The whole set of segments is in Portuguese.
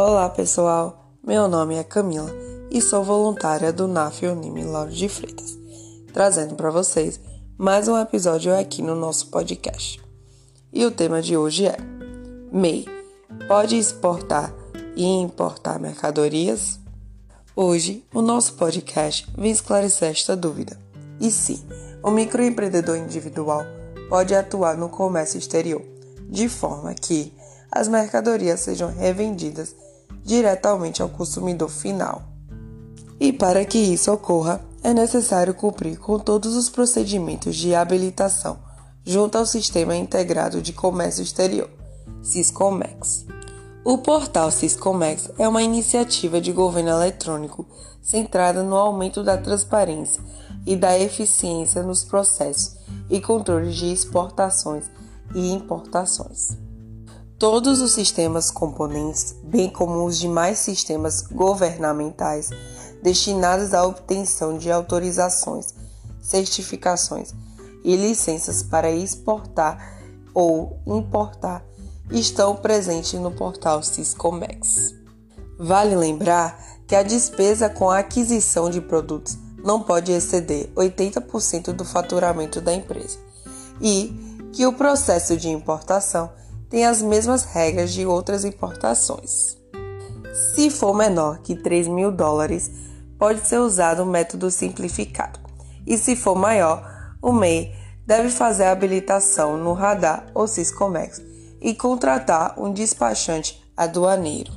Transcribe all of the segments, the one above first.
Olá pessoal, meu nome é Camila e sou voluntária do NAF Unime Lauro de Freitas, trazendo para vocês mais um episódio aqui no nosso podcast. E o tema de hoje é: MEI pode exportar e importar mercadorias? Hoje, o nosso podcast vem esclarecer esta dúvida. E sim, o microempreendedor individual pode atuar no comércio exterior, de forma que as mercadorias sejam revendidas diretamente ao consumidor final. E para que isso ocorra, é necessário cumprir com todos os procedimentos de habilitação junto ao Sistema Integrado de Comércio Exterior, Siscomex. O portal Siscomex é uma iniciativa de governo eletrônico centrada no aumento da transparência e da eficiência nos processos e controles de exportações e importações. Todos os sistemas componentes, bem como os demais sistemas governamentais destinados à obtenção de autorizações, certificações e licenças para exportar ou importar, estão presentes no portal Siscomex. Vale lembrar que a despesa com a aquisição de produtos não pode exceder 80% do faturamento da empresa e que o processo de importação tem as mesmas regras de outras importações. Se for menor que 3 mil dólares, pode ser usado o método simplificado, e se for maior, o MEI deve fazer a habilitação no radar ou Siscomex e contratar um despachante aduaneiro.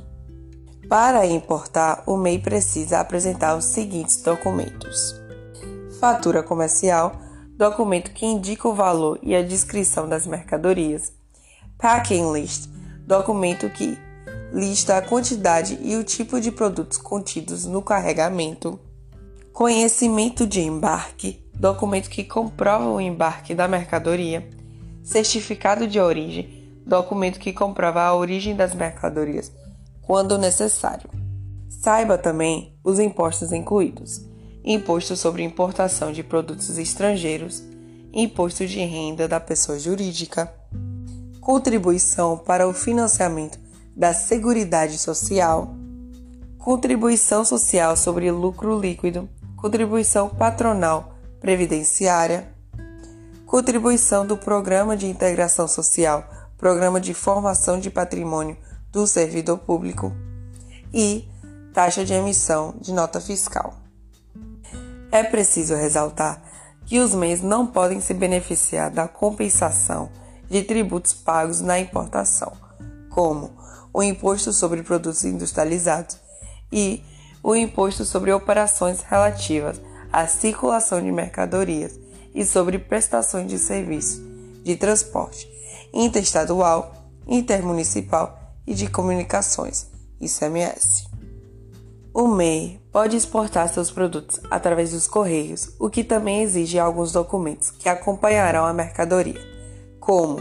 Para importar, o MEI precisa apresentar os seguintes documentos: fatura comercial, documento que indica o valor e a descrição das mercadorias Packing List documento que lista a quantidade e o tipo de produtos contidos no carregamento. Conhecimento de embarque documento que comprova o embarque da mercadoria. Certificado de origem documento que comprova a origem das mercadorias, quando necessário. Saiba também os impostos incluídos: imposto sobre importação de produtos estrangeiros, imposto de renda da pessoa jurídica contribuição para o financiamento da Seguridade Social, contribuição social sobre lucro líquido, contribuição patronal previdenciária, contribuição do Programa de Integração Social, Programa de Formação de Patrimônio do Servidor Público e taxa de emissão de nota fiscal. É preciso ressaltar que os MEIs não podem se beneficiar da compensação de tributos pagos na importação, como o imposto sobre produtos industrializados e o imposto sobre operações relativas à circulação de mercadorias e sobre prestações de serviços de transporte interestadual, intermunicipal e de comunicações, ICMS. O MEI pode exportar seus produtos através dos correios, o que também exige alguns documentos que acompanharão a mercadoria como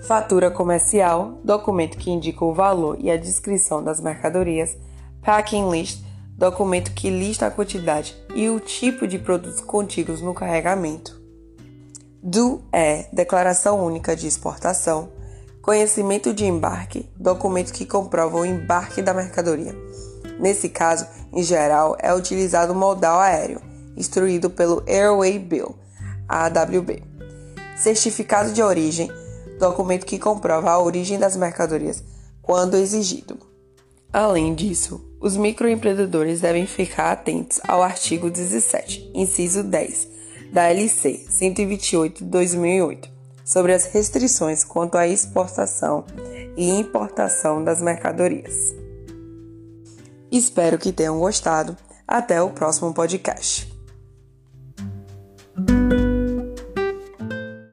fatura comercial, documento que indica o valor e a descrição das mercadorias, packing list, documento que lista a quantidade e o tipo de produtos contidos no carregamento. Do é declaração única de exportação, conhecimento de embarque, documento que comprova o embarque da mercadoria. Nesse caso, em geral, é utilizado o modal aéreo, instruído pelo Airway Bill, AWB certificado de origem, documento que comprova a origem das mercadorias, quando exigido. Além disso, os microempreendedores devem ficar atentos ao artigo 17, inciso 10, da LC 128/2008, sobre as restrições quanto à exportação e importação das mercadorias. Espero que tenham gostado. Até o próximo podcast.